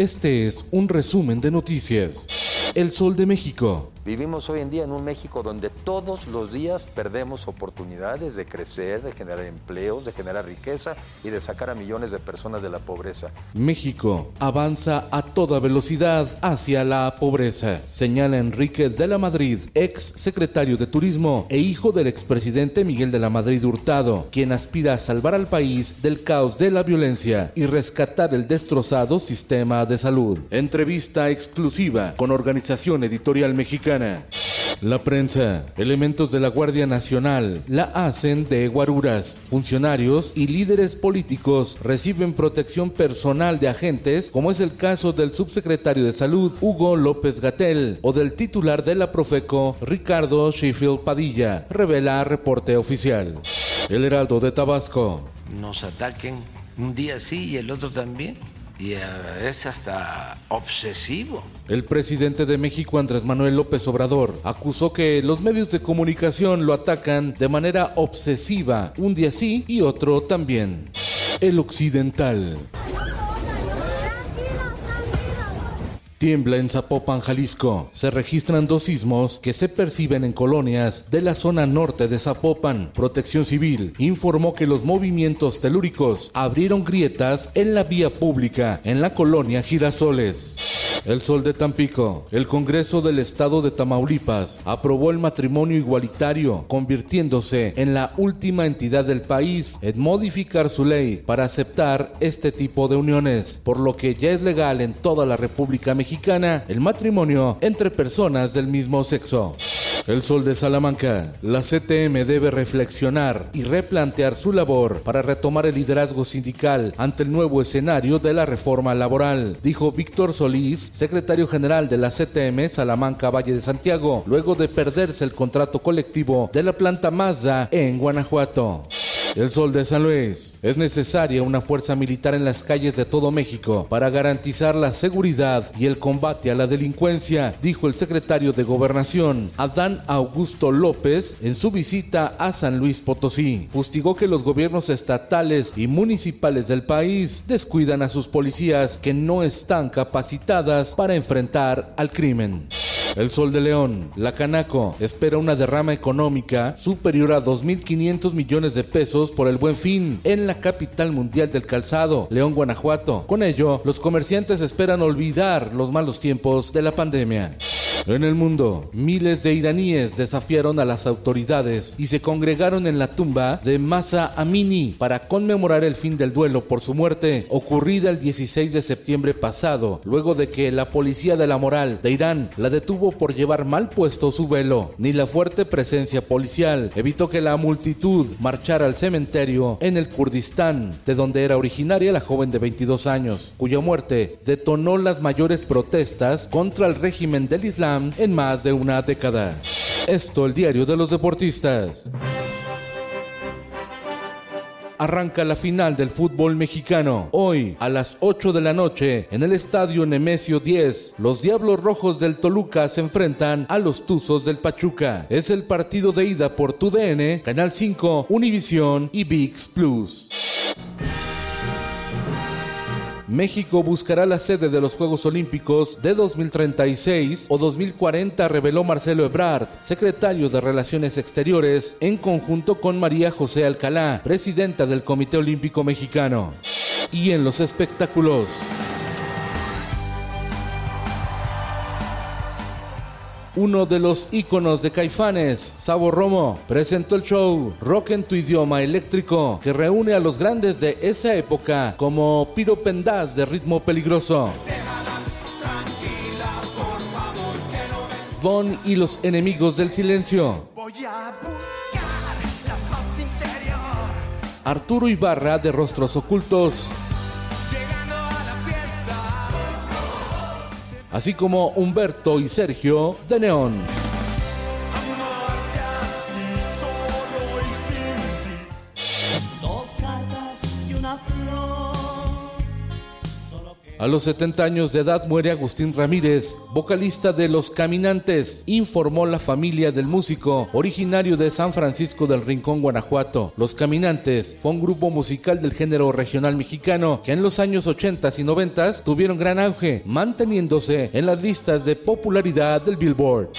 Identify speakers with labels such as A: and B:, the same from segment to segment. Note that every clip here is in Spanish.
A: Este es un resumen de noticias. El Sol de México.
B: Vivimos hoy en día en un México donde todos los días perdemos oportunidades de crecer, de generar empleos, de generar riqueza y de sacar a millones de personas de la pobreza.
A: México avanza a toda velocidad hacia la pobreza, señala Enrique de la Madrid, ex secretario de Turismo e hijo del expresidente Miguel de la Madrid Hurtado, quien aspira a salvar al país del caos de la violencia y rescatar el destrozado sistema de salud. Entrevista exclusiva con Organización Editorial Mexicana. La prensa, elementos de la Guardia Nacional, la hacen de guaruras. Funcionarios y líderes políticos reciben protección personal de agentes, como es el caso del subsecretario de Salud, Hugo López Gatel, o del titular de la Profeco, Ricardo Sheffield Padilla, revela reporte oficial. El Heraldo de Tabasco.
C: Nos ataquen un día sí y el otro también y es hasta obsesivo.
A: El presidente de México, Andrés Manuel López Obrador, acusó que los medios de comunicación lo atacan de manera obsesiva, un día sí y otro también. El occidental. Tiembla en Zapopan, Jalisco. Se registran dos sismos que se perciben en colonias de la zona norte de Zapopan. Protección Civil informó que los movimientos telúricos abrieron grietas en la vía pública en la colonia Girasoles. El Sol de Tampico. El Congreso del Estado de Tamaulipas aprobó el matrimonio igualitario, convirtiéndose en la última entidad del país en modificar su ley para aceptar este tipo de uniones, por lo que ya es legal en toda la República Mexicana el matrimonio entre personas del mismo sexo. El Sol de Salamanca. La CTM debe reflexionar y replantear su labor para retomar el liderazgo sindical ante el nuevo escenario de la reforma laboral, dijo Víctor Solís, secretario general de la CTM Salamanca Valle de Santiago, luego de perderse el contrato colectivo de la planta Mazda en Guanajuato. El Sol de San Luis. Es necesaria una fuerza militar en las calles de todo México para garantizar la seguridad y el combate a la delincuencia, dijo el secretario de Gobernación, Adán Augusto López, en su visita a San Luis Potosí. Fustigó que los gobiernos estatales y municipales del país descuidan a sus policías que no están capacitadas para enfrentar al crimen. El Sol de León, la Canaco, espera una derrama económica superior a 2.500 millones de pesos por el buen fin en la capital mundial del calzado, León, Guanajuato. Con ello, los comerciantes esperan olvidar los malos tiempos de la pandemia. En el mundo, miles de iraníes desafiaron a las autoridades y se congregaron en la tumba de Masa Amini para conmemorar el fin del duelo por su muerte, ocurrida el 16 de septiembre pasado, luego de que la policía de la moral de Irán la detuvo por llevar mal puesto su velo. Ni la fuerte presencia policial evitó que la multitud marchara al cementerio en el Kurdistán, de donde era originaria la joven de 22 años, cuya muerte detonó las mayores protestas contra el régimen del Islam en más de una década. Esto el diario de los deportistas. Arranca la final del fútbol mexicano. Hoy, a las 8 de la noche, en el estadio Nemesio 10, los Diablos Rojos del Toluca se enfrentan a los Tuzos del Pachuca. Es el partido de ida por TUDN, Canal 5, Univisión y VIX Plus. México buscará la sede de los Juegos Olímpicos de 2036 o 2040, reveló Marcelo Ebrard, secretario de Relaciones Exteriores, en conjunto con María José Alcalá, presidenta del Comité Olímpico Mexicano. Y en los espectáculos. Uno de los íconos de Caifanes, Sabo Romo, presentó el show Rock en tu idioma eléctrico, que reúne a los grandes de esa época, como Piro Pendaz de Ritmo Peligroso. Von y los enemigos del silencio.
D: Voy a buscar
A: Arturo Ibarra de Rostros Ocultos. Así como Humberto y Sergio de Neón. A los 70 años de edad muere Agustín Ramírez, vocalista de Los Caminantes, informó la familia del músico, originario de San Francisco del Rincón, Guanajuato. Los Caminantes fue un grupo musical del género regional mexicano que en los años 80 y 90 tuvieron gran auge, manteniéndose en las listas de popularidad del Billboard.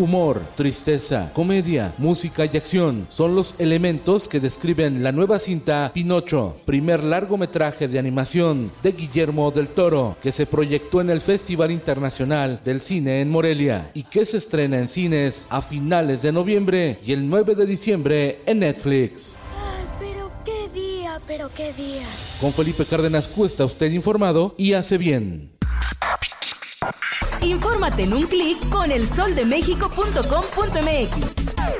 A: Humor, tristeza, comedia, música y acción son los elementos que describen la nueva cinta Pinocho, primer largometraje de animación de Guillermo del Toro, que se proyectó en el Festival Internacional del Cine en Morelia y que se estrena en cines a finales de noviembre y el 9 de diciembre en Netflix.
D: pero qué día, pero qué día.
A: Con Felipe Cárdenas Cuesta usted informado y hace bien.
E: Infórmate en un clic con elsoldemexico.com.mx.